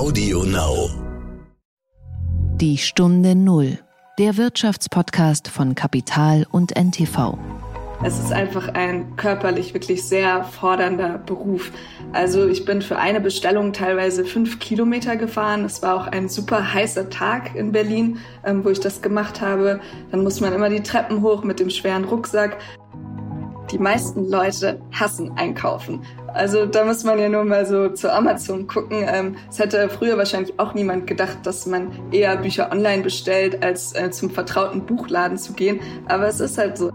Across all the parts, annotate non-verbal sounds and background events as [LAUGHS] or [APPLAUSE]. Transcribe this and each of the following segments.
Audio Now. Die Stunde Null, der Wirtschaftspodcast von Kapital und NTV. Es ist einfach ein körperlich wirklich sehr fordernder Beruf. Also ich bin für eine Bestellung teilweise fünf Kilometer gefahren. Es war auch ein super heißer Tag in Berlin, ähm, wo ich das gemacht habe. Dann muss man immer die Treppen hoch mit dem schweren Rucksack. Die meisten Leute hassen Einkaufen. Also da muss man ja nur mal so zu Amazon gucken. Ähm, es hätte früher wahrscheinlich auch niemand gedacht, dass man eher Bücher online bestellt, als äh, zum vertrauten Buchladen zu gehen. Aber es ist halt so.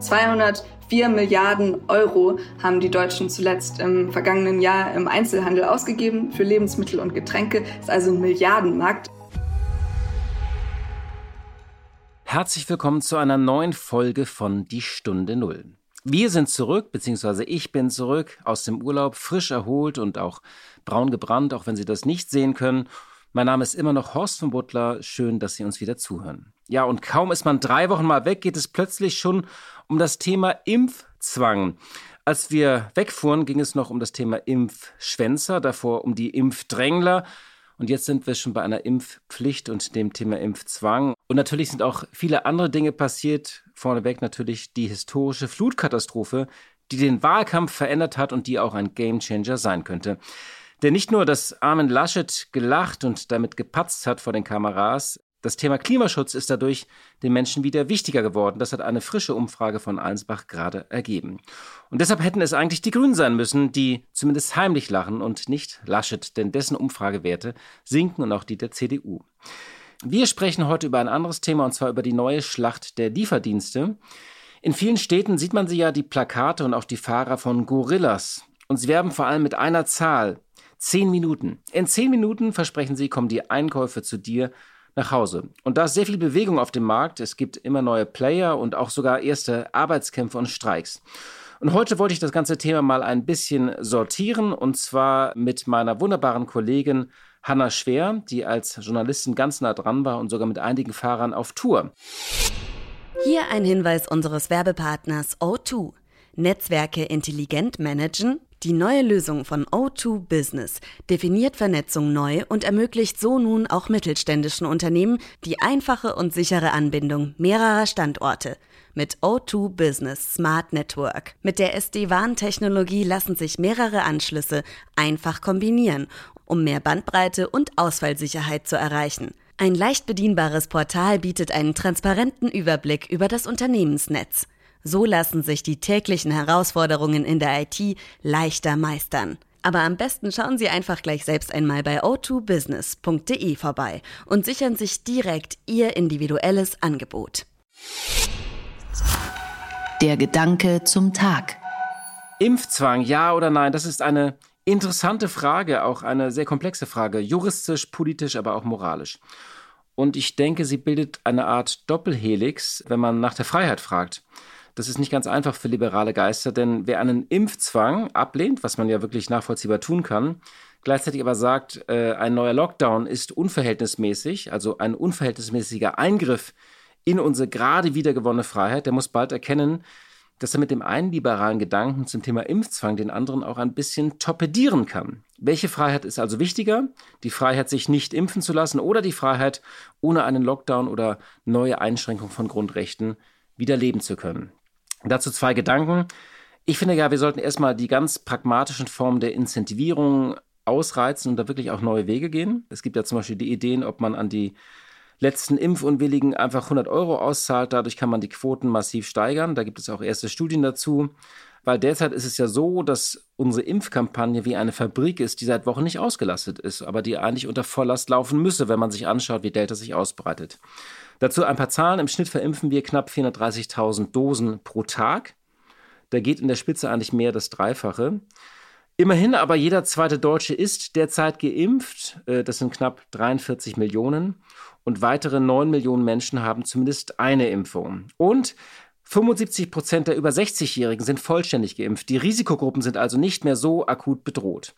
204 Milliarden Euro haben die Deutschen zuletzt im vergangenen Jahr im Einzelhandel ausgegeben für Lebensmittel und Getränke. Ist also ein Milliardenmarkt. Herzlich willkommen zu einer neuen Folge von Die Stunde Null. Wir sind zurück, beziehungsweise ich bin zurück aus dem Urlaub, frisch erholt und auch braun gebrannt, auch wenn Sie das nicht sehen können. Mein Name ist immer noch Horst von Butler. Schön, dass Sie uns wieder zuhören. Ja, und kaum ist man drei Wochen mal weg, geht es plötzlich schon um das Thema Impfzwang. Als wir wegfuhren, ging es noch um das Thema Impfschwänzer, davor um die Impfdrängler. Und jetzt sind wir schon bei einer Impfpflicht und dem Thema Impfzwang. Und natürlich sind auch viele andere Dinge passiert. Vorneweg natürlich die historische Flutkatastrophe, die den Wahlkampf verändert hat und die auch ein Gamechanger sein könnte. Denn nicht nur, dass Armin Laschet gelacht und damit gepatzt hat vor den Kameras, das Thema Klimaschutz ist dadurch den Menschen wieder wichtiger geworden. Das hat eine frische Umfrage von Allensbach gerade ergeben. Und deshalb hätten es eigentlich die Grünen sein müssen, die zumindest heimlich lachen und nicht Laschet, denn dessen Umfragewerte sinken und auch die der CDU. Wir sprechen heute über ein anderes Thema und zwar über die neue Schlacht der Lieferdienste. In vielen Städten sieht man sie ja die Plakate und auch die Fahrer von Gorillas. Und sie werben vor allem mit einer Zahl. Zehn Minuten. In zehn Minuten, versprechen sie, kommen die Einkäufe zu dir nach Hause. Und da ist sehr viel Bewegung auf dem Markt. Es gibt immer neue Player und auch sogar erste Arbeitskämpfe und Streiks. Und heute wollte ich das ganze Thema mal ein bisschen sortieren und zwar mit meiner wunderbaren Kollegin Hanna Schwer, die als Journalistin ganz nah dran war und sogar mit einigen Fahrern auf Tour. Hier ein Hinweis unseres Werbepartners O2. Netzwerke intelligent managen, die neue Lösung von O2 Business definiert Vernetzung neu und ermöglicht so nun auch mittelständischen Unternehmen die einfache und sichere Anbindung mehrerer Standorte mit O2 Business Smart Network. Mit der SD-WAN-Technologie lassen sich mehrere Anschlüsse einfach kombinieren, um mehr Bandbreite und Ausfallsicherheit zu erreichen. Ein leicht bedienbares Portal bietet einen transparenten Überblick über das Unternehmensnetz. So lassen sich die täglichen Herausforderungen in der IT leichter meistern. Aber am besten schauen Sie einfach gleich selbst einmal bei o2business.de vorbei und sichern sich direkt Ihr individuelles Angebot. Der Gedanke zum Tag. Impfzwang, ja oder nein? Das ist eine interessante Frage, auch eine sehr komplexe Frage, juristisch, politisch, aber auch moralisch. Und ich denke, sie bildet eine Art Doppelhelix, wenn man nach der Freiheit fragt. Das ist nicht ganz einfach für liberale Geister, denn wer einen Impfzwang ablehnt, was man ja wirklich nachvollziehbar tun kann, gleichzeitig aber sagt, äh, ein neuer Lockdown ist unverhältnismäßig, also ein unverhältnismäßiger Eingriff in unsere gerade wiedergewonnene Freiheit, der muss bald erkennen, dass er mit dem einen liberalen Gedanken zum Thema Impfzwang den anderen auch ein bisschen torpedieren kann. Welche Freiheit ist also wichtiger? Die Freiheit, sich nicht impfen zu lassen oder die Freiheit, ohne einen Lockdown oder neue Einschränkung von Grundrechten wieder leben zu können? Dazu zwei Gedanken. Ich finde ja, wir sollten erstmal die ganz pragmatischen Formen der Incentivierung ausreizen und da wirklich auch neue Wege gehen. Es gibt ja zum Beispiel die Ideen, ob man an die letzten Impfunwilligen einfach 100 Euro auszahlt. Dadurch kann man die Quoten massiv steigern. Da gibt es auch erste Studien dazu. Weil derzeit ist es ja so, dass unsere Impfkampagne wie eine Fabrik ist, die seit Wochen nicht ausgelastet ist, aber die eigentlich unter Volllast laufen müsse, wenn man sich anschaut, wie Delta sich ausbreitet. Dazu ein paar Zahlen. Im Schnitt verimpfen wir knapp 430.000 Dosen pro Tag. Da geht in der Spitze eigentlich mehr das Dreifache. Immerhin aber jeder zweite Deutsche ist derzeit geimpft. Äh, das sind knapp 43 Millionen. Und weitere 9 Millionen Menschen haben zumindest eine Impfung. Und 75 Prozent der über 60-Jährigen sind vollständig geimpft. Die Risikogruppen sind also nicht mehr so akut bedroht.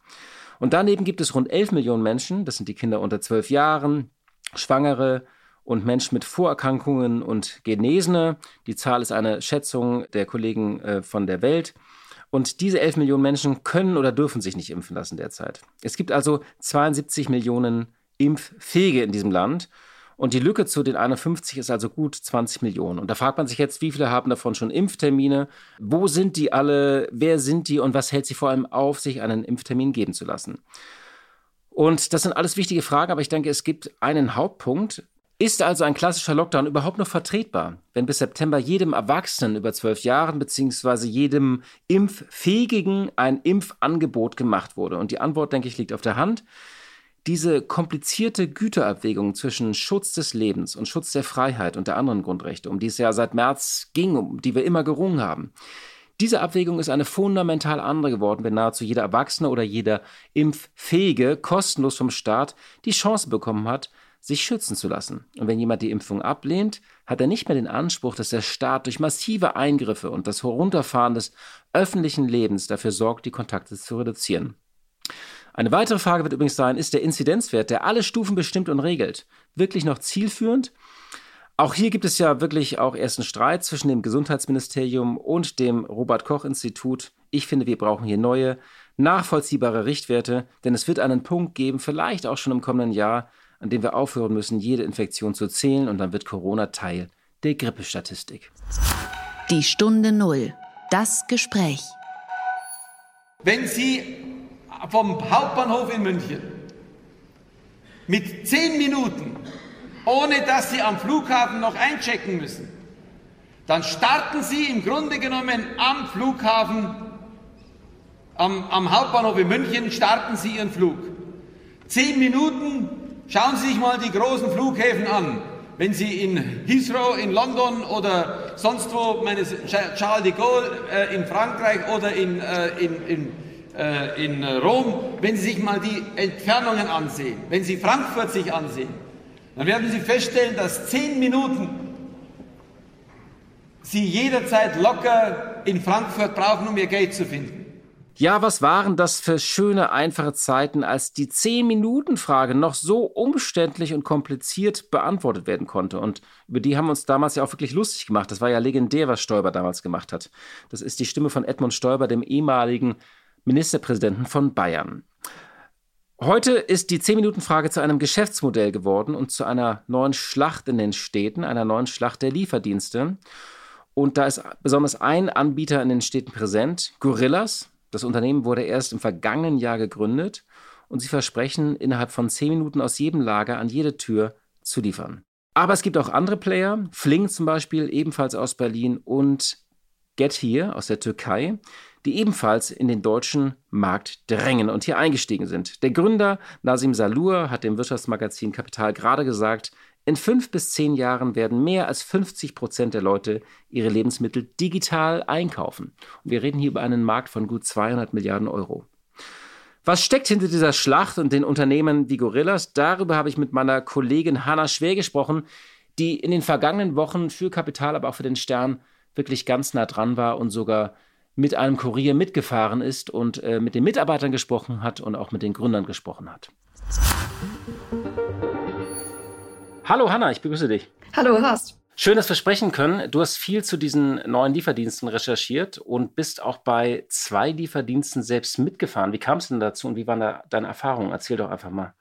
Und daneben gibt es rund 11 Millionen Menschen, das sind die Kinder unter 12 Jahren, Schwangere, und Menschen mit Vorerkrankungen und Genesene. Die Zahl ist eine Schätzung der Kollegen äh, von der Welt. Und diese 11 Millionen Menschen können oder dürfen sich nicht impfen lassen derzeit. Es gibt also 72 Millionen Impffähige in diesem Land. Und die Lücke zu den 51 ist also gut 20 Millionen. Und da fragt man sich jetzt, wie viele haben davon schon Impftermine? Wo sind die alle? Wer sind die? Und was hält sie vor allem auf, sich einen Impftermin geben zu lassen? Und das sind alles wichtige Fragen, aber ich denke, es gibt einen Hauptpunkt. Ist also ein klassischer Lockdown überhaupt noch vertretbar, wenn bis September jedem Erwachsenen über zwölf Jahren bzw. jedem Impffähigen ein Impfangebot gemacht wurde? Und die Antwort, denke ich, liegt auf der Hand. Diese komplizierte Güterabwägung zwischen Schutz des Lebens und Schutz der Freiheit und der anderen Grundrechte, um die es ja seit März ging, um die wir immer gerungen haben, diese Abwägung ist eine fundamental andere geworden, wenn nahezu jeder Erwachsene oder jeder Impffähige kostenlos vom Staat die Chance bekommen hat, sich schützen zu lassen. Und wenn jemand die Impfung ablehnt, hat er nicht mehr den Anspruch, dass der Staat durch massive Eingriffe und das Herunterfahren des öffentlichen Lebens dafür sorgt, die Kontakte zu reduzieren. Eine weitere Frage wird übrigens sein, ist der Inzidenzwert, der alle Stufen bestimmt und regelt, wirklich noch zielführend? Auch hier gibt es ja wirklich auch erst einen Streit zwischen dem Gesundheitsministerium und dem Robert Koch Institut. Ich finde, wir brauchen hier neue, nachvollziehbare Richtwerte, denn es wird einen Punkt geben, vielleicht auch schon im kommenden Jahr, an dem wir aufhören müssen, jede Infektion zu zählen und dann wird Corona Teil der Grippestatistik. Die Stunde Null. Das Gespräch. Wenn Sie vom Hauptbahnhof in München mit zehn Minuten, ohne dass Sie am Flughafen noch einchecken müssen, dann starten Sie im Grunde genommen am Flughafen, am, am Hauptbahnhof in München, starten Sie Ihren Flug. Zehn Minuten, schauen Sie sich mal die großen Flughäfen an. Wenn Sie in Heathrow in London oder sonst wo, meine Charles de Gaulle äh, in Frankreich oder in, äh, in, in äh, in Rom, wenn Sie sich mal die Entfernungen ansehen, wenn Sie Frankfurt sich ansehen, dann werden Sie feststellen, dass zehn Minuten Sie jederzeit locker in Frankfurt brauchen, um Ihr Geld zu finden. Ja, was waren das für schöne, einfache Zeiten, als die 10-Minuten-Frage noch so umständlich und kompliziert beantwortet werden konnte. Und über die haben wir uns damals ja auch wirklich lustig gemacht. Das war ja legendär, was Stoiber damals gemacht hat. Das ist die Stimme von Edmund Stoiber, dem ehemaligen Ministerpräsidenten von Bayern. Heute ist die 10-Minuten-Frage zu einem Geschäftsmodell geworden und zu einer neuen Schlacht in den Städten, einer neuen Schlacht der Lieferdienste. Und da ist besonders ein Anbieter in den Städten präsent, Gorillas. Das Unternehmen wurde erst im vergangenen Jahr gegründet und sie versprechen, innerhalb von 10 Minuten aus jedem Lager an jede Tür zu liefern. Aber es gibt auch andere Player, Fling zum Beispiel, ebenfalls aus Berlin und Get Here aus der Türkei, die ebenfalls in den deutschen Markt drängen und hier eingestiegen sind. Der Gründer Nasim Salur hat dem Wirtschaftsmagazin Kapital gerade gesagt, in fünf bis zehn Jahren werden mehr als 50 Prozent der Leute ihre Lebensmittel digital einkaufen. Und wir reden hier über einen Markt von gut 200 Milliarden Euro. Was steckt hinter dieser Schlacht und den Unternehmen wie Gorillas? Darüber habe ich mit meiner Kollegin Hanna Schwer gesprochen, die in den vergangenen Wochen für Kapital, aber auch für den Stern wirklich ganz nah dran war und sogar mit einem Kurier mitgefahren ist und äh, mit den Mitarbeitern gesprochen hat und auch mit den Gründern gesprochen hat. Hallo Hanna, ich begrüße dich. Hallo Horst. Schön, dass wir sprechen können. Du hast viel zu diesen neuen Lieferdiensten recherchiert und bist auch bei zwei Lieferdiensten selbst mitgefahren. Wie kam es denn dazu und wie waren da deine Erfahrungen? Erzähl doch einfach mal.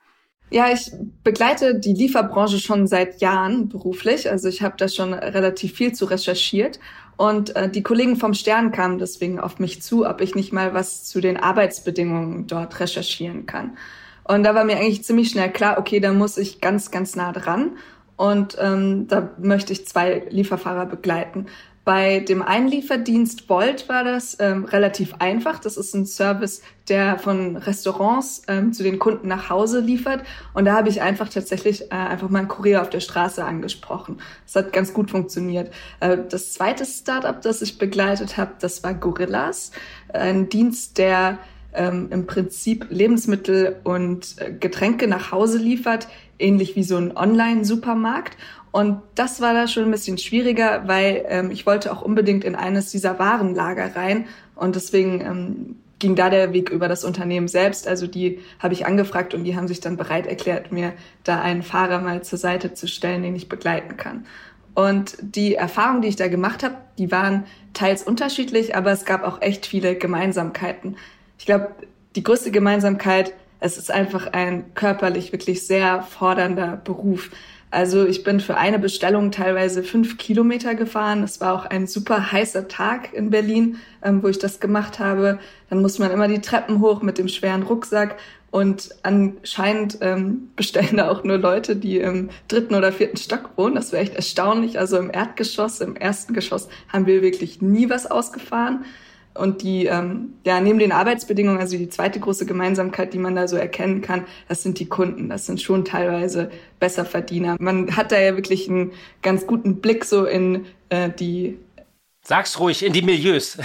Ja, ich begleite die Lieferbranche schon seit Jahren beruflich. Also ich habe da schon relativ viel zu recherchiert. Und äh, die Kollegen vom Stern kamen deswegen auf mich zu, ob ich nicht mal was zu den Arbeitsbedingungen dort recherchieren kann. Und da war mir eigentlich ziemlich schnell klar, okay, da muss ich ganz, ganz nah dran. Und ähm, da möchte ich zwei Lieferfahrer begleiten. Bei dem Einlieferdienst Bolt war das ähm, relativ einfach. Das ist ein Service, der von Restaurants ähm, zu den Kunden nach Hause liefert. Und da habe ich einfach tatsächlich äh, einfach mal einen Kurier auf der Straße angesprochen. Das hat ganz gut funktioniert. Äh, das zweite Startup, das ich begleitet habe, das war Gorillas. Ein Dienst, der ähm, im Prinzip Lebensmittel und äh, Getränke nach Hause liefert, ähnlich wie so ein Online-Supermarkt. Und das war da schon ein bisschen schwieriger, weil ähm, ich wollte auch unbedingt in eines dieser Warenlager rein. Und deswegen ähm, ging da der Weg über das Unternehmen selbst. Also die habe ich angefragt und die haben sich dann bereit erklärt, mir da einen Fahrer mal zur Seite zu stellen, den ich begleiten kann. Und die Erfahrungen, die ich da gemacht habe, die waren teils unterschiedlich, aber es gab auch echt viele Gemeinsamkeiten. Ich glaube, die größte Gemeinsamkeit, es ist einfach ein körperlich wirklich sehr fordernder Beruf. Also ich bin für eine Bestellung teilweise fünf Kilometer gefahren. Es war auch ein super heißer Tag in Berlin, ähm, wo ich das gemacht habe. Dann muss man immer die Treppen hoch mit dem schweren Rucksack. Und anscheinend ähm, bestellen da auch nur Leute, die im dritten oder vierten Stock wohnen. Das wäre echt erstaunlich. Also im Erdgeschoss, im ersten Geschoss haben wir wirklich nie was ausgefahren. Und die, ähm, ja, neben den Arbeitsbedingungen, also die zweite große Gemeinsamkeit, die man da so erkennen kann, das sind die Kunden. Das sind schon teilweise Besserverdiener. Man hat da ja wirklich einen ganz guten Blick so in äh, die Sag's ruhig, in die Milieus.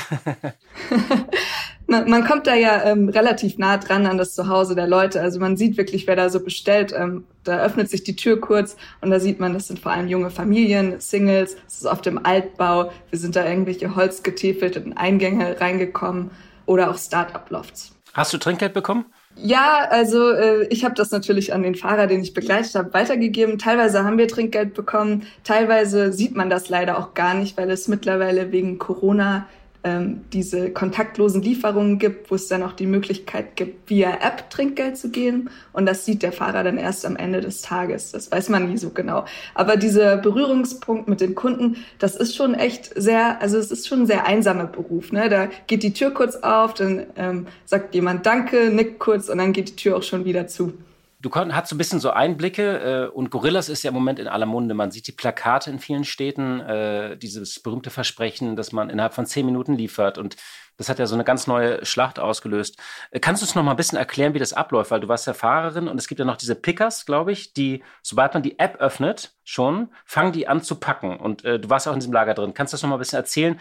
[LAUGHS] man kommt da ja ähm, relativ nah dran an das Zuhause der Leute. Also man sieht wirklich, wer da so bestellt. Ähm, da öffnet sich die Tür kurz und da sieht man, das sind vor allem junge Familien, Singles. Das ist auf dem Altbau. Wir sind da irgendwelche holzgetäfelten Eingänge reingekommen oder auch Start-up-Lofts. Hast du Trinkgeld bekommen? Ja, also äh, ich habe das natürlich an den Fahrer, den ich begleitet habe, weitergegeben. Teilweise haben wir Trinkgeld bekommen, teilweise sieht man das leider auch gar nicht, weil es mittlerweile wegen Corona ähm, diese kontaktlosen Lieferungen gibt, wo es dann auch die Möglichkeit gibt, via App Trinkgeld zu geben. Und das sieht der Fahrer dann erst am Ende des Tages. Das weiß man nie so genau. Aber dieser Berührungspunkt mit den Kunden, das ist schon echt sehr, also es ist schon ein sehr einsamer Beruf. Ne? Da geht die Tür kurz auf, dann ähm, sagt jemand Danke, nickt kurz und dann geht die Tür auch schon wieder zu. Du hast so ein bisschen so Einblicke äh, und Gorillas ist ja im Moment in aller Munde. Man sieht die Plakate in vielen Städten, äh, dieses berühmte Versprechen, dass man innerhalb von zehn Minuten liefert und das hat ja so eine ganz neue Schlacht ausgelöst. Äh, kannst du uns noch mal ein bisschen erklären, wie das abläuft? Weil du warst ja Fahrerin und es gibt ja noch diese Pickers, glaube ich, die, sobald man die App öffnet, schon, fangen die an zu packen. Und äh, du warst auch in diesem Lager drin. Kannst du das noch mal ein bisschen erzählen,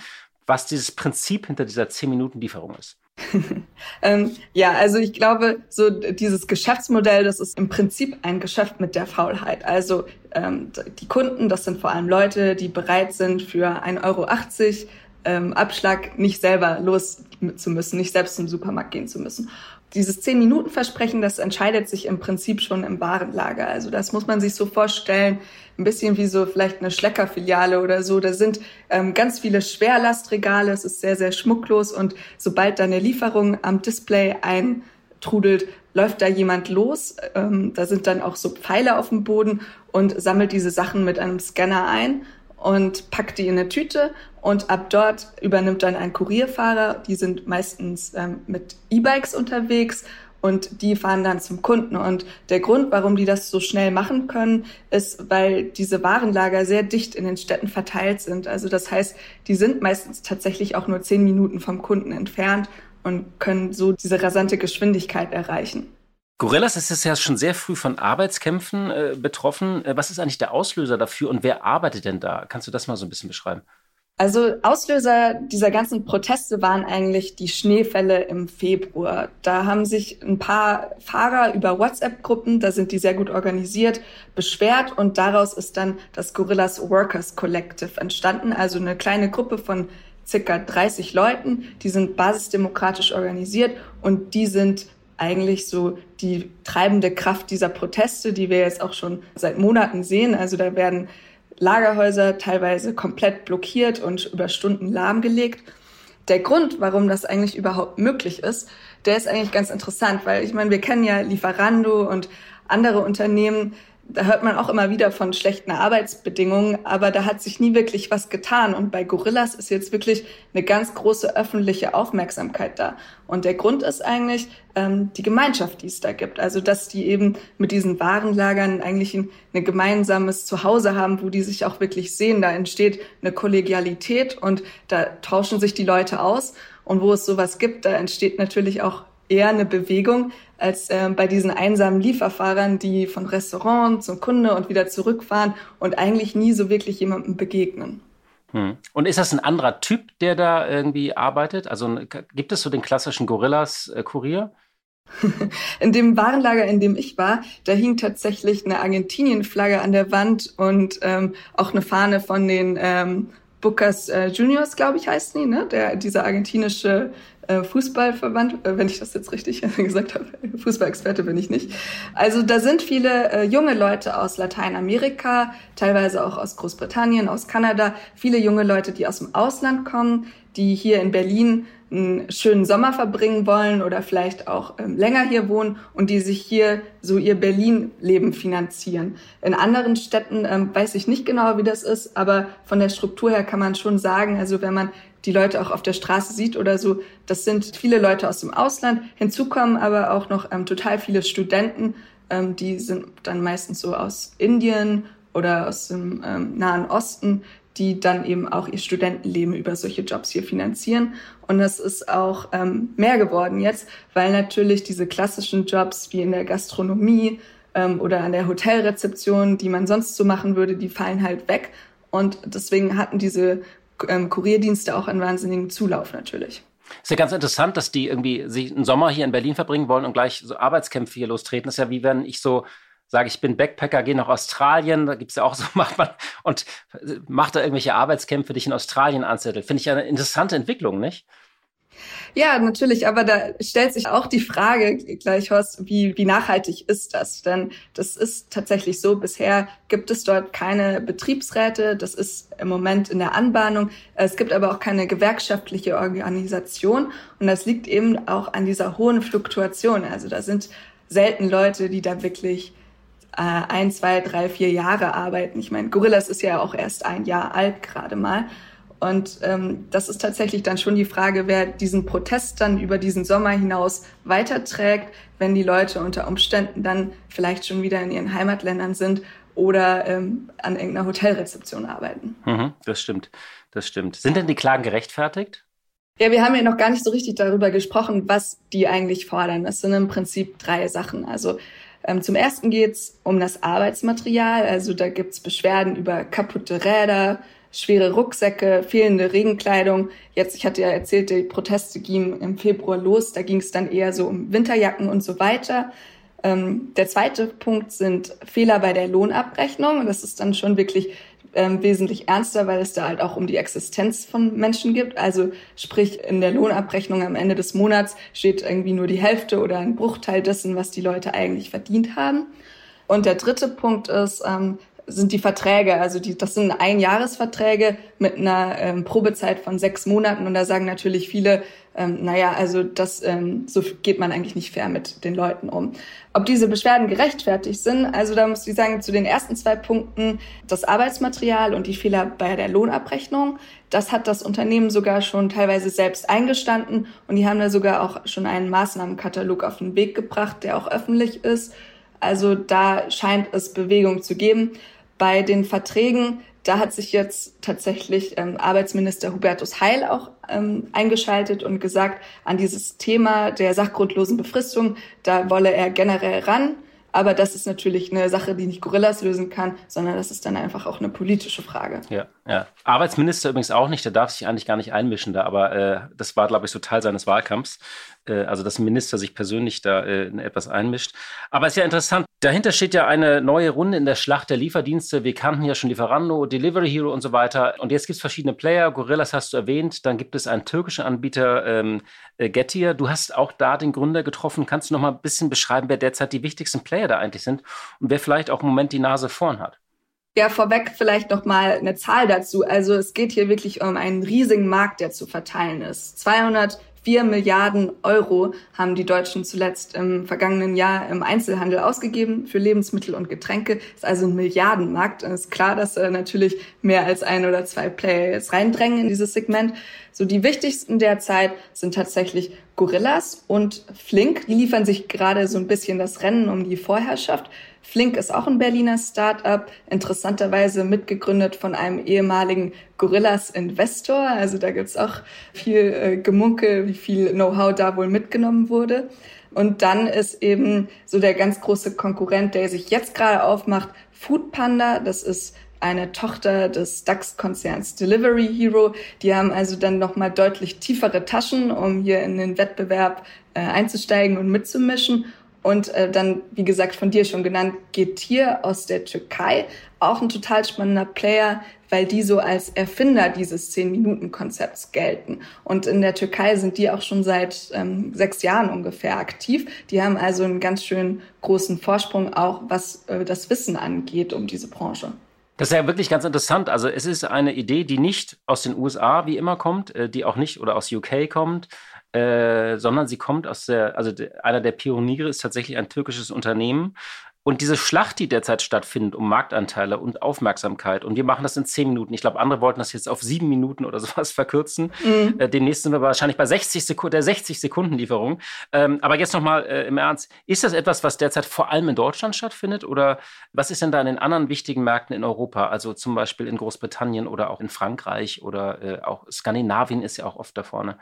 was dieses Prinzip hinter dieser zehn Minuten Lieferung ist? [LAUGHS] ähm, ja, also ich glaube, so dieses Geschäftsmodell, das ist im Prinzip ein Geschäft mit der Faulheit. Also ähm, die Kunden, das sind vor allem Leute, die bereit sind, für 1,80 Euro ähm, Abschlag nicht selber los zu müssen, nicht selbst zum Supermarkt gehen zu müssen dieses Zehn-Minuten-Versprechen, das entscheidet sich im Prinzip schon im Warenlager. Also das muss man sich so vorstellen, ein bisschen wie so vielleicht eine Schlecker-Filiale oder so. Da sind ähm, ganz viele Schwerlastregale, es ist sehr, sehr schmucklos und sobald da eine Lieferung am Display eintrudelt, läuft da jemand los. Ähm, da sind dann auch so Pfeile auf dem Boden und sammelt diese Sachen mit einem Scanner ein und packt die in eine Tüte und ab dort übernimmt dann ein Kurierfahrer. Die sind meistens ähm, mit E-Bikes unterwegs und die fahren dann zum Kunden. Und der Grund, warum die das so schnell machen können, ist, weil diese Warenlager sehr dicht in den Städten verteilt sind. Also das heißt, die sind meistens tatsächlich auch nur zehn Minuten vom Kunden entfernt und können so diese rasante Geschwindigkeit erreichen. Gorillas ist ja schon sehr früh von Arbeitskämpfen äh, betroffen. Äh, was ist eigentlich der Auslöser dafür und wer arbeitet denn da? Kannst du das mal so ein bisschen beschreiben? Also Auslöser dieser ganzen Proteste waren eigentlich die Schneefälle im Februar. Da haben sich ein paar Fahrer über WhatsApp-Gruppen, da sind die sehr gut organisiert, beschwert und daraus ist dann das Gorillas Workers Collective entstanden, also eine kleine Gruppe von circa 30 Leuten, die sind basisdemokratisch organisiert und die sind eigentlich so die treibende Kraft dieser Proteste, die wir jetzt auch schon seit Monaten sehen. Also da werden Lagerhäuser teilweise komplett blockiert und über Stunden lahmgelegt. Der Grund, warum das eigentlich überhaupt möglich ist, der ist eigentlich ganz interessant, weil ich meine, wir kennen ja Lieferando und andere Unternehmen, da hört man auch immer wieder von schlechten Arbeitsbedingungen, aber da hat sich nie wirklich was getan. Und bei Gorillas ist jetzt wirklich eine ganz große öffentliche Aufmerksamkeit da. Und der Grund ist eigentlich ähm, die Gemeinschaft, die es da gibt. Also dass die eben mit diesen Warenlagern eigentlich ein, ein gemeinsames Zuhause haben, wo die sich auch wirklich sehen. Da entsteht eine Kollegialität und da tauschen sich die Leute aus. Und wo es sowas gibt, da entsteht natürlich auch eher eine Bewegung als äh, bei diesen einsamen Lieferfahrern, die von Restaurant zum Kunde und wieder zurückfahren und eigentlich nie so wirklich jemandem begegnen. Hm. Und ist das ein anderer Typ, der da irgendwie arbeitet? Also gibt es so den klassischen Gorillas-Kurier? [LAUGHS] In dem Warenlager, in dem ich war, da hing tatsächlich eine Argentinien-Flagge an der Wand und ähm, auch eine Fahne von den ähm, Bookers äh, Juniors, glaube ich, heißt die, ne? Der, dieser argentinische Fußballverband, äh, wenn ich das jetzt richtig [LAUGHS] gesagt habe. Fußballexperte bin ich nicht. Also da sind viele äh, junge Leute aus Lateinamerika, teilweise auch aus Großbritannien, aus Kanada, viele junge Leute, die aus dem Ausland kommen, die hier in Berlin einen schönen Sommer verbringen wollen oder vielleicht auch ähm, länger hier wohnen und die sich hier so ihr Berlin-Leben finanzieren. In anderen Städten ähm, weiß ich nicht genau, wie das ist, aber von der Struktur her kann man schon sagen, also wenn man die Leute auch auf der Straße sieht oder so, das sind viele Leute aus dem Ausland. Hinzu kommen aber auch noch ähm, total viele Studenten, ähm, die sind dann meistens so aus Indien oder aus dem ähm, Nahen Osten, die dann eben auch ihr Studentenleben über solche Jobs hier finanzieren. Und das ist auch ähm, mehr geworden jetzt, weil natürlich diese klassischen Jobs wie in der Gastronomie ähm, oder an der Hotelrezeption, die man sonst so machen würde, die fallen halt weg. Und deswegen hatten diese ähm, Kurierdienste auch einen wahnsinnigen Zulauf natürlich. Ist ja ganz interessant, dass die irgendwie sich einen Sommer hier in Berlin verbringen wollen und gleich so Arbeitskämpfe hier lostreten. Das ist ja wie wenn ich so sage, ich bin Backpacker, gehe nach Australien, da gibt es ja auch so, [LAUGHS] macht man und macht da irgendwelche Arbeitskämpfe, die ich in Australien anzettelt. Finde ich eine interessante Entwicklung, nicht? Ja, natürlich, aber da stellt sich auch die Frage gleich, Horst, wie, wie nachhaltig ist das? Denn das ist tatsächlich so, bisher gibt es dort keine Betriebsräte, das ist im Moment in der Anbahnung. Es gibt aber auch keine gewerkschaftliche Organisation und das liegt eben auch an dieser hohen Fluktuation. Also da sind selten Leute, die da wirklich äh, ein, zwei, drei, vier Jahre arbeiten. Ich meine, Gorillas ist ja auch erst ein Jahr alt gerade mal. Und ähm, das ist tatsächlich dann schon die Frage, wer diesen Protest dann über diesen Sommer hinaus weiterträgt, wenn die Leute unter Umständen dann vielleicht schon wieder in ihren Heimatländern sind oder ähm, an irgendeiner Hotelrezeption arbeiten. Mhm, das stimmt, das stimmt. Sind denn die Klagen gerechtfertigt? Ja, wir haben ja noch gar nicht so richtig darüber gesprochen, was die eigentlich fordern. Das sind im Prinzip drei Sachen. Also zum ersten geht's um das Arbeitsmaterial. Also da gibt's Beschwerden über kaputte Räder, schwere Rucksäcke, fehlende Regenkleidung. Jetzt, ich hatte ja erzählt, die Proteste gingen im Februar los. Da ging es dann eher so um Winterjacken und so weiter. Ähm, der zweite Punkt sind Fehler bei der Lohnabrechnung. Das ist dann schon wirklich ähm, wesentlich ernster, weil es da halt auch um die Existenz von Menschen gibt. Also sprich, in der Lohnabrechnung am Ende des Monats steht irgendwie nur die Hälfte oder ein Bruchteil dessen, was die Leute eigentlich verdient haben. Und der dritte Punkt ist, ähm, sind die Verträge. Also die, das sind Einjahresverträge mit einer ähm, Probezeit von sechs Monaten. Und da sagen natürlich viele, ähm, naja, also das, ähm, so geht man eigentlich nicht fair mit den Leuten um. Ob diese Beschwerden gerechtfertigt sind, also da muss ich sagen, zu den ersten zwei Punkten, das Arbeitsmaterial und die Fehler bei der Lohnabrechnung, das hat das Unternehmen sogar schon teilweise selbst eingestanden und die haben da sogar auch schon einen Maßnahmenkatalog auf den Weg gebracht, der auch öffentlich ist. Also da scheint es Bewegung zu geben. Bei den Verträgen, da hat sich jetzt tatsächlich ähm, Arbeitsminister Hubertus Heil auch ähm, eingeschaltet und gesagt, an dieses Thema der sachgrundlosen Befristung, da wolle er generell ran. Aber das ist natürlich eine Sache, die nicht Gorillas lösen kann, sondern das ist dann einfach auch eine politische Frage. Ja, ja. Arbeitsminister übrigens auch nicht, der darf sich eigentlich gar nicht einmischen da, aber äh, das war, glaube ich, so Teil seines Wahlkampfs. Äh, also, dass ein Minister sich persönlich da äh, in etwas einmischt. Aber es ist ja interessant, dahinter steht ja eine neue Runde in der Schlacht der Lieferdienste. Wir kannten ja schon Lieferando, Delivery Hero und so weiter. Und jetzt gibt es verschiedene Player. Gorillas hast du erwähnt. Dann gibt es einen türkischen Anbieter, ähm, äh, Getir. Du hast auch da den Gründer getroffen. Kannst du noch mal ein bisschen beschreiben, wer derzeit die wichtigsten Player da eigentlich sind und wer vielleicht auch im Moment die Nase vorn hat? Ja, vorweg vielleicht noch mal eine Zahl dazu. Also es geht hier wirklich um einen riesigen Markt, der zu verteilen ist. 200 Vier Milliarden Euro haben die Deutschen zuletzt im vergangenen Jahr im Einzelhandel ausgegeben für Lebensmittel und Getränke. Ist also ein Milliardenmarkt. Und ist klar, dass äh, natürlich mehr als ein oder zwei Player jetzt reindrängen in dieses Segment. So die wichtigsten derzeit sind tatsächlich Gorillas und Flink. Die liefern sich gerade so ein bisschen das Rennen um die Vorherrschaft. Flink ist auch ein Berliner Start-up, interessanterweise mitgegründet von einem ehemaligen Gorillas-Investor. Also da gibt's auch viel äh, Gemunkel, wie viel Know-how da wohl mitgenommen wurde. Und dann ist eben so der ganz große Konkurrent, der sich jetzt gerade aufmacht, Foodpanda. Das ist eine Tochter des DAX-Konzerns Delivery Hero. Die haben also dann nochmal deutlich tiefere Taschen, um hier in den Wettbewerb äh, einzusteigen und mitzumischen. Und äh, dann, wie gesagt, von dir schon genannt, Getir aus der Türkei, auch ein total spannender Player, weil die so als Erfinder dieses Zehn-Minuten-Konzepts gelten. Und in der Türkei sind die auch schon seit ähm, sechs Jahren ungefähr aktiv. Die haben also einen ganz schön großen Vorsprung, auch was äh, das Wissen angeht um diese Branche. Das ist ja wirklich ganz interessant. Also es ist eine Idee, die nicht aus den USA wie immer kommt, äh, die auch nicht oder aus UK kommt, äh, sondern sie kommt aus der, also einer der Pioniere ist tatsächlich ein türkisches Unternehmen, und diese Schlacht, die derzeit stattfindet um Marktanteile und Aufmerksamkeit, und wir machen das in zehn Minuten. Ich glaube, andere wollten das jetzt auf sieben Minuten oder [LAUGHS] sowas verkürzen. Mhm. Äh, demnächst sind wir wahrscheinlich bei 60 Sekunden, der 60 Sekunden Lieferung. Ähm, aber jetzt nochmal äh, im Ernst, ist das etwas, was derzeit vor allem in Deutschland stattfindet? Oder was ist denn da in den anderen wichtigen Märkten in Europa? Also zum Beispiel in Großbritannien oder auch in Frankreich oder äh, auch Skandinavien ist ja auch oft da vorne.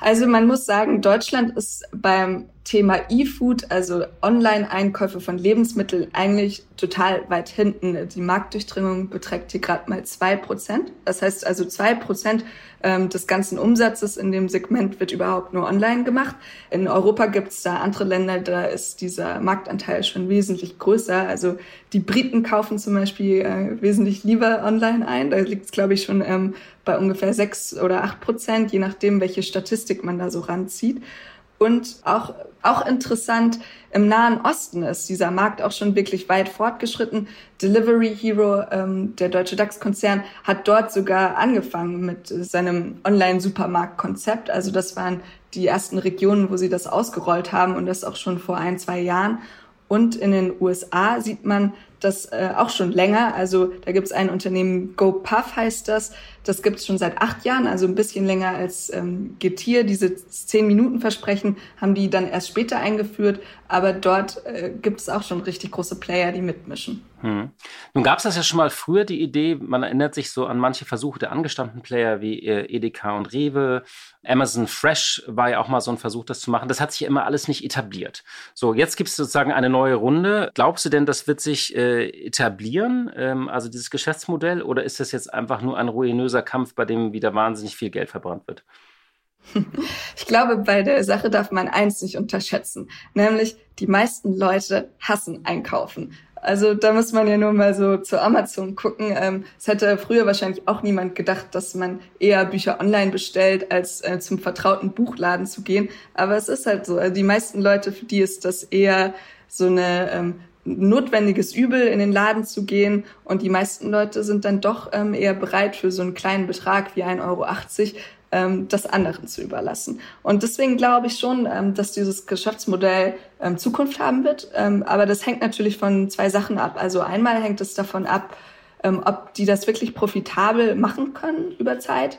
Also man muss sagen, Deutschland ist beim Thema E-Food, also Online-Einkäufe von Lebensmitteln, eigentlich total weit hinten. Die Marktdurchdringung beträgt hier gerade mal zwei Prozent. Das heißt also zwei Prozent ähm, des ganzen Umsatzes in dem Segment wird überhaupt nur online gemacht. In Europa gibt es da andere Länder, da ist dieser Marktanteil schon wesentlich größer. Also die Briten kaufen zum Beispiel äh, wesentlich lieber online ein. Da liegt es, glaube ich, schon ähm, bei ungefähr sechs oder acht Prozent, je nachdem, welche Statistik man da so ranzieht. Und auch, auch interessant, im Nahen Osten ist dieser Markt auch schon wirklich weit fortgeschritten. Delivery Hero, ähm, der deutsche DAX-Konzern, hat dort sogar angefangen mit seinem Online-Supermarkt-Konzept. Also das waren die ersten Regionen, wo sie das ausgerollt haben und das auch schon vor ein, zwei Jahren. Und in den USA sieht man, das äh, auch schon länger. Also da gibt es ein Unternehmen, GoPuff heißt das. Das gibt es schon seit acht Jahren, also ein bisschen länger als ähm, Getier. Diese zehn Minuten Versprechen haben die dann erst später eingeführt, aber dort äh, gibt es auch schon richtig große Player, die mitmischen. Hm. Nun gab es das ja schon mal früher, die Idee, man erinnert sich so an manche Versuche der angestammten Player wie äh, Edeka und Rewe. Amazon Fresh war ja auch mal so ein Versuch, das zu machen. Das hat sich ja immer alles nicht etabliert. So, jetzt gibt es sozusagen eine neue Runde. Glaubst du denn, das wird sich äh, etablieren, ähm, also dieses Geschäftsmodell, oder ist das jetzt einfach nur ein ruinöser Kampf, bei dem wieder wahnsinnig viel Geld verbrannt wird? [LAUGHS] Ich glaube, bei der Sache darf man eins nicht unterschätzen, nämlich die meisten Leute hassen Einkaufen. Also da muss man ja nur mal so zu Amazon gucken. Ähm, es hätte früher wahrscheinlich auch niemand gedacht, dass man eher Bücher online bestellt, als äh, zum vertrauten Buchladen zu gehen. Aber es ist halt so. Also die meisten Leute, für die ist das eher so eine ähm, notwendiges Übel, in den Laden zu gehen. Und die meisten Leute sind dann doch ähm, eher bereit, für so einen kleinen Betrag wie 1,80 Euro ähm, das anderen zu überlassen. Und deswegen glaube ich schon, ähm, dass dieses Geschäftsmodell ähm, Zukunft haben wird. Ähm, aber das hängt natürlich von zwei Sachen ab. Also einmal hängt es davon ab, ähm, ob die das wirklich profitabel machen können über Zeit.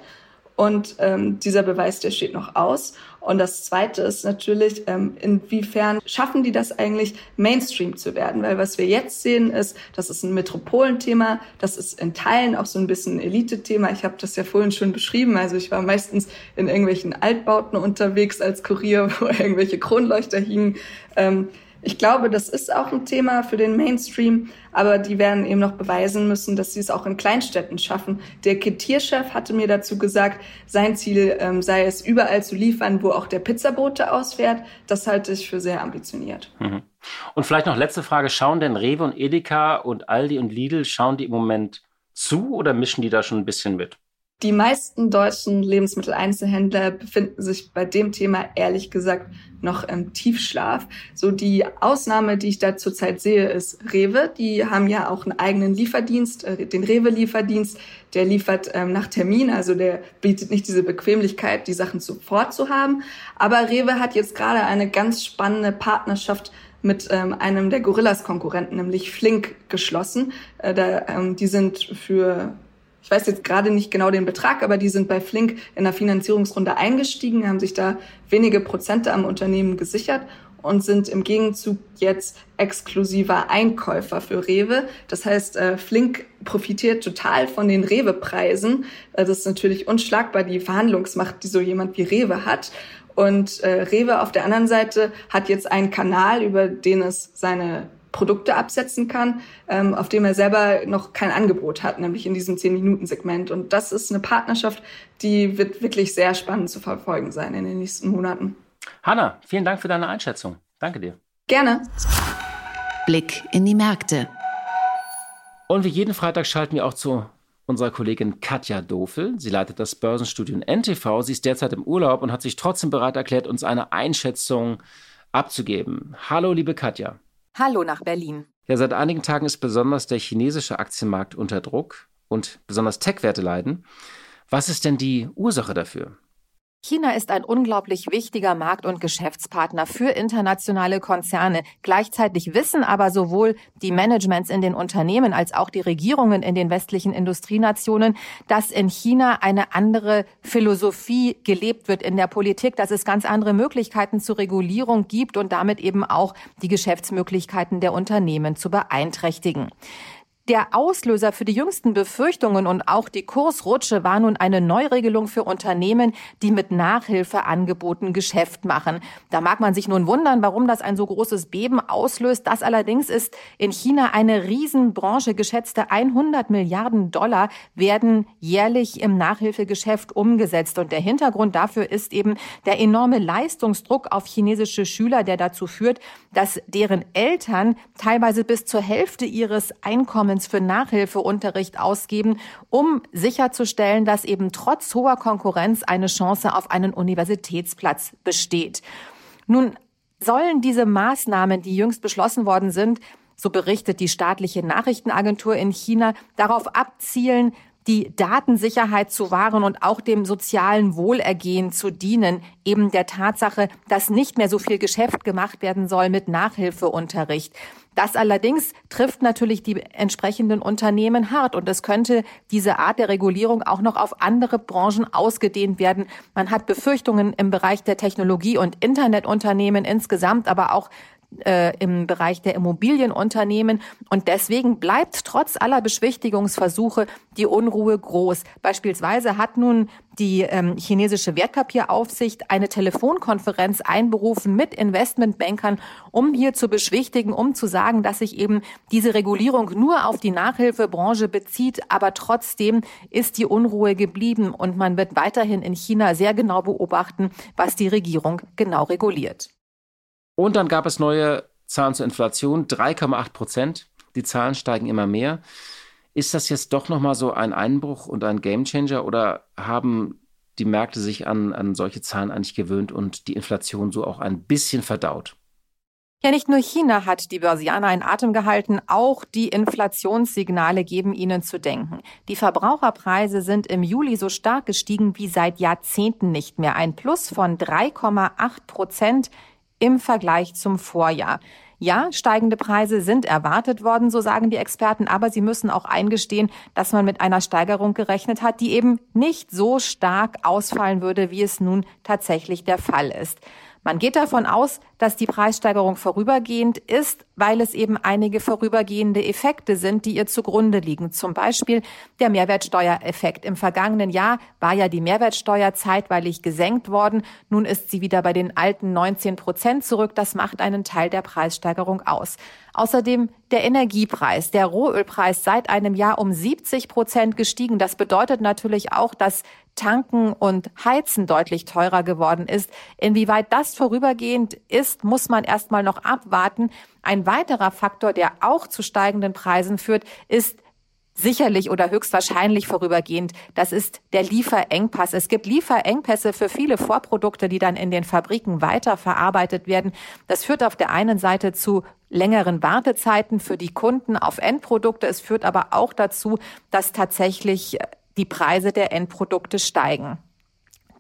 Und ähm, dieser Beweis, der steht noch aus. Und das Zweite ist natürlich, ähm, inwiefern schaffen die das eigentlich, Mainstream zu werden? Weil was wir jetzt sehen, ist, das ist ein Metropolenthema, das ist in Teilen auch so ein bisschen ein Elite-Thema. Ich habe das ja vorhin schon beschrieben. Also ich war meistens in irgendwelchen Altbauten unterwegs als Kurier, [LAUGHS] wo irgendwelche Kronleuchter hingen. Ähm, ich glaube, das ist auch ein Thema für den Mainstream, aber die werden eben noch beweisen müssen, dass sie es auch in Kleinstädten schaffen. Der Ketierchef hatte mir dazu gesagt, sein Ziel ähm, sei es, überall zu liefern, wo auch der Pizzabote ausfährt. Das halte ich für sehr ambitioniert. Mhm. Und vielleicht noch letzte Frage. Schauen denn Rewe und Edeka und Aldi und Lidl, schauen die im Moment zu oder mischen die da schon ein bisschen mit? Die meisten deutschen Lebensmitteleinzelhändler befinden sich bei dem Thema ehrlich gesagt noch im Tiefschlaf. So die Ausnahme, die ich da zurzeit sehe, ist Rewe. Die haben ja auch einen eigenen Lieferdienst, äh, den Rewe-Lieferdienst. Der liefert ähm, nach Termin, also der bietet nicht diese Bequemlichkeit, die Sachen sofort zu haben. Aber Rewe hat jetzt gerade eine ganz spannende Partnerschaft mit ähm, einem der Gorillas-Konkurrenten, nämlich Flink, geschlossen. Äh, da, ähm, die sind für ich weiß jetzt gerade nicht genau den Betrag, aber die sind bei Flink in der Finanzierungsrunde eingestiegen, haben sich da wenige Prozente am Unternehmen gesichert und sind im Gegenzug jetzt exklusiver Einkäufer für Rewe. Das heißt, äh, Flink profitiert total von den Rewe-Preisen. Äh, das ist natürlich unschlagbar, die Verhandlungsmacht, die so jemand wie Rewe hat. Und äh, Rewe auf der anderen Seite hat jetzt einen Kanal, über den es seine Produkte absetzen kann, ähm, auf dem er selber noch kein Angebot hat, nämlich in diesem 10-Minuten-Segment. Und das ist eine Partnerschaft, die wird wirklich sehr spannend zu verfolgen sein in den nächsten Monaten. Hanna, vielen Dank für deine Einschätzung. Danke dir. Gerne. Blick in die Märkte. Und wie jeden Freitag schalten wir auch zu unserer Kollegin Katja Dofel. Sie leitet das Börsenstudio in NTV. Sie ist derzeit im Urlaub und hat sich trotzdem bereit erklärt, uns eine Einschätzung abzugeben. Hallo, liebe Katja. Hallo nach Berlin. Ja, seit einigen Tagen ist besonders der chinesische Aktienmarkt unter Druck und besonders Tech-Werte leiden. Was ist denn die Ursache dafür? China ist ein unglaublich wichtiger Markt- und Geschäftspartner für internationale Konzerne. Gleichzeitig wissen aber sowohl die Managements in den Unternehmen als auch die Regierungen in den westlichen Industrienationen, dass in China eine andere Philosophie gelebt wird in der Politik, dass es ganz andere Möglichkeiten zur Regulierung gibt und damit eben auch die Geschäftsmöglichkeiten der Unternehmen zu beeinträchtigen. Der Auslöser für die jüngsten Befürchtungen und auch die Kursrutsche war nun eine Neuregelung für Unternehmen, die mit Nachhilfeangeboten Geschäft machen. Da mag man sich nun wundern, warum das ein so großes Beben auslöst. Das allerdings ist in China eine Riesenbranche. Geschätzte 100 Milliarden Dollar werden jährlich im Nachhilfegeschäft umgesetzt. Und der Hintergrund dafür ist eben der enorme Leistungsdruck auf chinesische Schüler, der dazu führt, dass deren Eltern teilweise bis zur Hälfte ihres Einkommens Investments für Nachhilfeunterricht ausgeben, um sicherzustellen, dass eben trotz hoher Konkurrenz eine Chance auf einen Universitätsplatz besteht. Nun sollen diese Maßnahmen, die jüngst beschlossen worden sind, so berichtet die staatliche Nachrichtenagentur in China, darauf abzielen, die Datensicherheit zu wahren und auch dem sozialen Wohlergehen zu dienen, eben der Tatsache, dass nicht mehr so viel Geschäft gemacht werden soll mit Nachhilfeunterricht. Das allerdings trifft natürlich die entsprechenden Unternehmen hart und es könnte diese Art der Regulierung auch noch auf andere Branchen ausgedehnt werden. Man hat Befürchtungen im Bereich der Technologie- und Internetunternehmen insgesamt, aber auch äh, im Bereich der Immobilienunternehmen. Und deswegen bleibt trotz aller Beschwichtigungsversuche die Unruhe groß. Beispielsweise hat nun die ähm, chinesische Wertpapieraufsicht eine Telefonkonferenz einberufen mit Investmentbankern, um hier zu beschwichtigen, um zu sagen, dass sich eben diese Regulierung nur auf die Nachhilfebranche bezieht, aber trotzdem ist die Unruhe geblieben und man wird weiterhin in China sehr genau beobachten, was die Regierung genau reguliert. Und dann gab es neue Zahlen zur Inflation, 3,8 Prozent. Die Zahlen steigen immer mehr. Ist das jetzt doch nochmal so ein Einbruch und ein Gamechanger oder haben die Märkte sich an, an solche Zahlen eigentlich gewöhnt und die Inflation so auch ein bisschen verdaut? Ja, nicht nur China hat die Börsianer in Atem gehalten, auch die Inflationssignale geben ihnen zu denken. Die Verbraucherpreise sind im Juli so stark gestiegen wie seit Jahrzehnten nicht mehr. Ein Plus von 3,8 Prozent im Vergleich zum Vorjahr. Ja, steigende Preise sind erwartet worden, so sagen die Experten, aber sie müssen auch eingestehen, dass man mit einer Steigerung gerechnet hat, die eben nicht so stark ausfallen würde, wie es nun tatsächlich der Fall ist. Man geht davon aus, dass die Preissteigerung vorübergehend ist, weil es eben einige vorübergehende Effekte sind, die ihr zugrunde liegen. Zum Beispiel der Mehrwertsteuereffekt. Im vergangenen Jahr war ja die Mehrwertsteuer zeitweilig gesenkt worden. Nun ist sie wieder bei den alten 19 Prozent zurück. Das macht einen Teil der Preissteigerung aus. Außerdem der Energiepreis, der Rohölpreis seit einem Jahr um 70 Prozent gestiegen. Das bedeutet natürlich auch, dass Tanken und Heizen deutlich teurer geworden ist. Inwieweit das vorübergehend ist, muss man erstmal noch abwarten. Ein weiterer Faktor, der auch zu steigenden Preisen führt, ist sicherlich oder höchstwahrscheinlich vorübergehend. Das ist der Lieferengpass. Es gibt Lieferengpässe für viele Vorprodukte, die dann in den Fabriken weiterverarbeitet werden. Das führt auf der einen Seite zu längeren Wartezeiten für die Kunden auf Endprodukte. Es führt aber auch dazu, dass tatsächlich die Preise der Endprodukte steigen.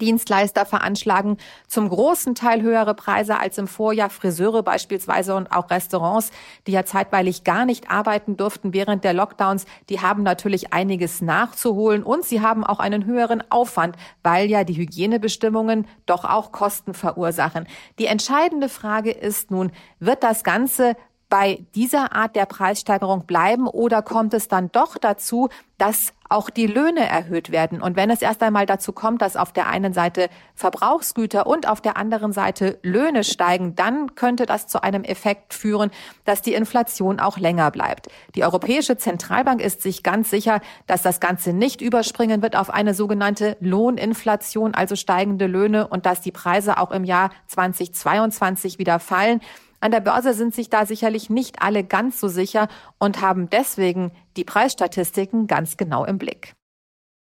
Dienstleister veranschlagen zum großen Teil höhere Preise als im Vorjahr. Friseure beispielsweise und auch Restaurants, die ja zeitweilig gar nicht arbeiten durften während der Lockdowns, die haben natürlich einiges nachzuholen und sie haben auch einen höheren Aufwand, weil ja die Hygienebestimmungen doch auch Kosten verursachen. Die entscheidende Frage ist nun, wird das Ganze bei dieser Art der Preissteigerung bleiben oder kommt es dann doch dazu, dass auch die Löhne erhöht werden. Und wenn es erst einmal dazu kommt, dass auf der einen Seite Verbrauchsgüter und auf der anderen Seite Löhne steigen, dann könnte das zu einem Effekt führen, dass die Inflation auch länger bleibt. Die Europäische Zentralbank ist sich ganz sicher, dass das Ganze nicht überspringen wird auf eine sogenannte Lohninflation, also steigende Löhne und dass die Preise auch im Jahr 2022 wieder fallen. An der Börse sind sich da sicherlich nicht alle ganz so sicher und haben deswegen die Preisstatistiken ganz genau im Blick.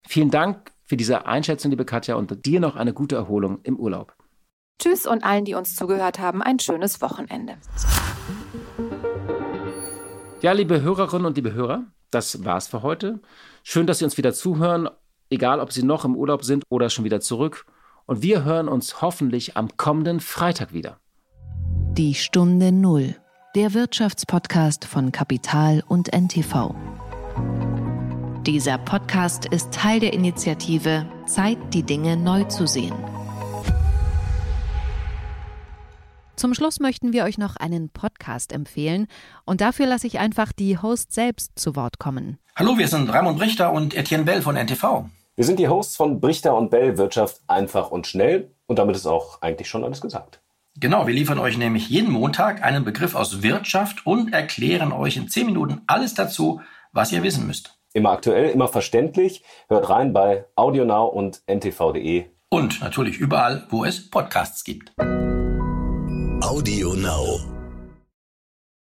Vielen Dank für diese Einschätzung, liebe Katja, und dir noch eine gute Erholung im Urlaub. Tschüss und allen, die uns zugehört haben, ein schönes Wochenende. Ja, liebe Hörerinnen und liebe Hörer, das war's für heute. Schön, dass Sie uns wieder zuhören, egal ob Sie noch im Urlaub sind oder schon wieder zurück. Und wir hören uns hoffentlich am kommenden Freitag wieder. Die Stunde Null, der Wirtschaftspodcast von Kapital und NTV. Dieser Podcast ist Teil der Initiative Zeit, die Dinge neu zu sehen. Zum Schluss möchten wir euch noch einen Podcast empfehlen und dafür lasse ich einfach die Hosts selbst zu Wort kommen. Hallo, wir sind Raimund Richter und Etienne Bell von NTV. Wir sind die Hosts von Brichter und Bell Wirtschaft einfach und schnell und damit ist auch eigentlich schon alles gesagt. Genau, wir liefern euch nämlich jeden Montag einen Begriff aus Wirtschaft und erklären euch in 10 Minuten alles dazu, was ihr wissen müsst. Immer aktuell, immer verständlich. Hört rein bei AudioNow und ntv.de. Und natürlich überall, wo es Podcasts gibt. AudioNow.